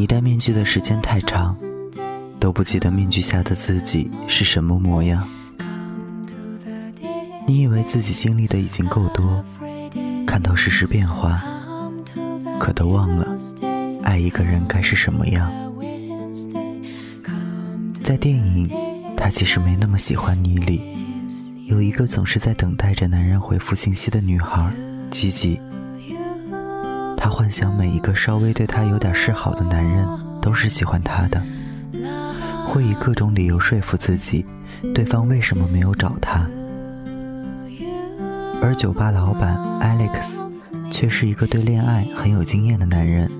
你戴面具的时间太长，都不记得面具下的自己是什么模样。你以为自己经历的已经够多，看透世事变化，可都忘了爱一个人该是什么样。在电影《他其实没那么喜欢你》里，有一个总是在等待着男人回复信息的女孩，吉吉。她幻想每一个稍微对她有点示好的男人都是喜欢她的，会以各种理由说服自己，对方为什么没有找她。而酒吧老板 Alex 却是一个对恋爱很有经验的男人，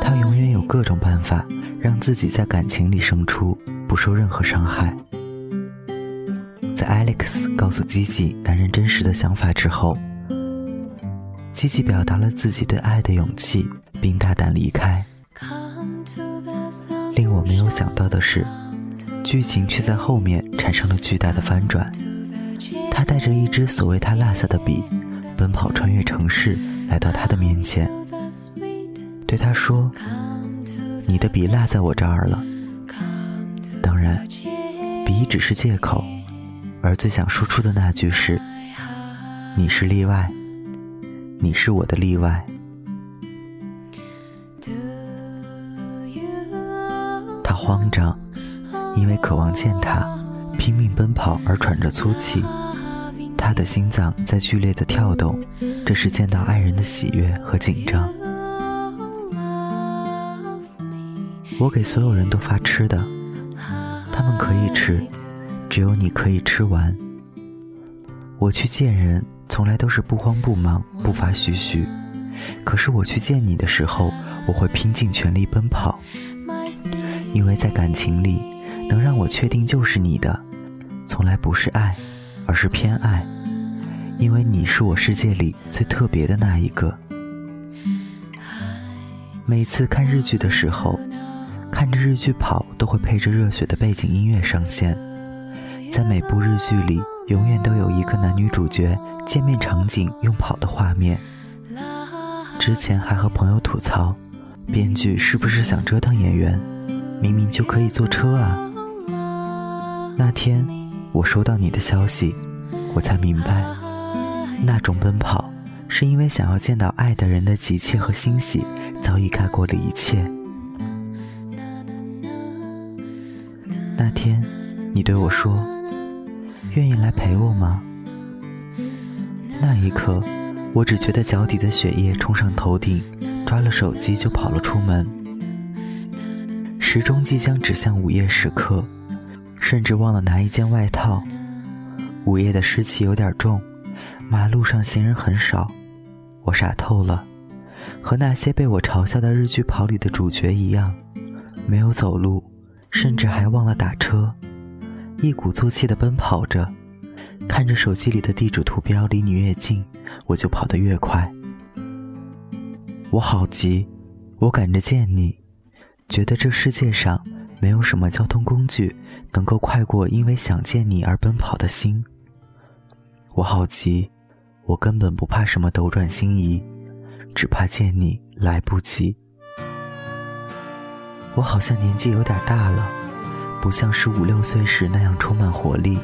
他永远有各种办法让自己在感情里胜出，不受任何伤害。在 Alex 告诉吉吉男人真实的想法之后。积极表达了自己对爱的勇气，并大胆离开。令我没有想到的是，剧情却在后面产生了巨大的翻转。他带着一支所谓他落下的笔，奔跑穿越城市，来到他的面前，对他说：“你的笔落在我这儿了。”当然，笔只是借口，而最想说出的那句是：“你是例外。”你是我的例外。他慌张，因为渴望见他，拼命奔跑而喘着粗气。他的心脏在剧烈的跳动，这是见到爱人的喜悦和紧张。我给所有人都发吃的，他们可以吃，只有你可以吃完。我去见人。从来都是不慌不忙，步伐徐徐。可是我去见你的时候，我会拼尽全力奔跑，因为在感情里，能让我确定就是你的，从来不是爱，而是偏爱。因为你是我世界里最特别的那一个。每次看日剧的时候，看着日剧跑，都会配着热血的背景音乐上线。在每部日剧里，永远都有一个男女主角。见面场景用跑的画面，之前还和朋友吐槽，编剧是不是想折腾演员？明明就可以坐车啊！那天我收到你的消息，我才明白，那种奔跑是因为想要见到爱的人的急切和欣喜，早已盖过了一切。那天你对我说：“愿意来陪我吗？”那一刻，我只觉得脚底的血液冲上头顶，抓了手机就跑了出门。时钟即将指向午夜时刻，甚至忘了拿一件外套。午夜的湿气有点重，马路上行人很少。我傻透了，和那些被我嘲笑的日剧跑里的主角一样，没有走路，甚至还忘了打车，一鼓作气地奔跑着。看着手机里的地址图标，离你越近，我就跑得越快。我好急，我赶着见你，觉得这世界上没有什么交通工具能够快过因为想见你而奔跑的心。我好急，我根本不怕什么斗转星移，只怕见你来不及。我好像年纪有点大了，不像十五六岁时那样充满活力。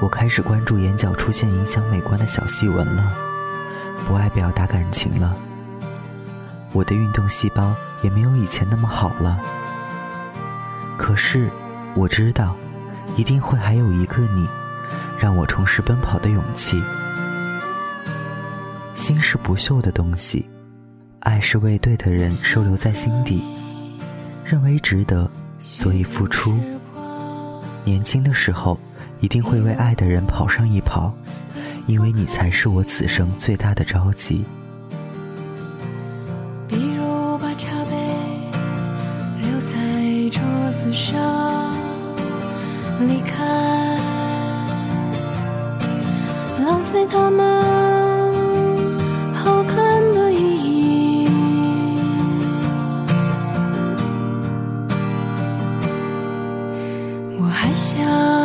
我开始关注眼角出现影响美观的小细纹了，不爱表达感情了。我的运动细胞也没有以前那么好了。可是，我知道，一定会还有一个你，让我重拾奔跑的勇气。心是不锈的东西，爱是为对的人收留在心底，认为值得，所以付出。年轻的时候。一定会为爱的人跑上一跑，因为你才是我此生最大的着急。比如把茶杯留在桌子上，离开，浪费它们还想。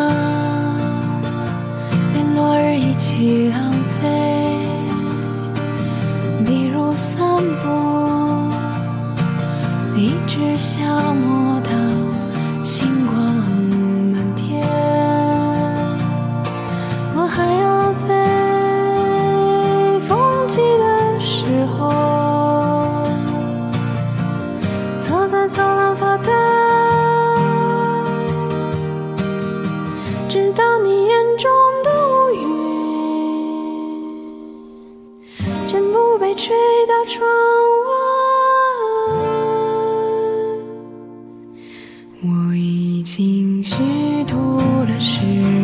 我已经虚度了时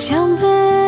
相背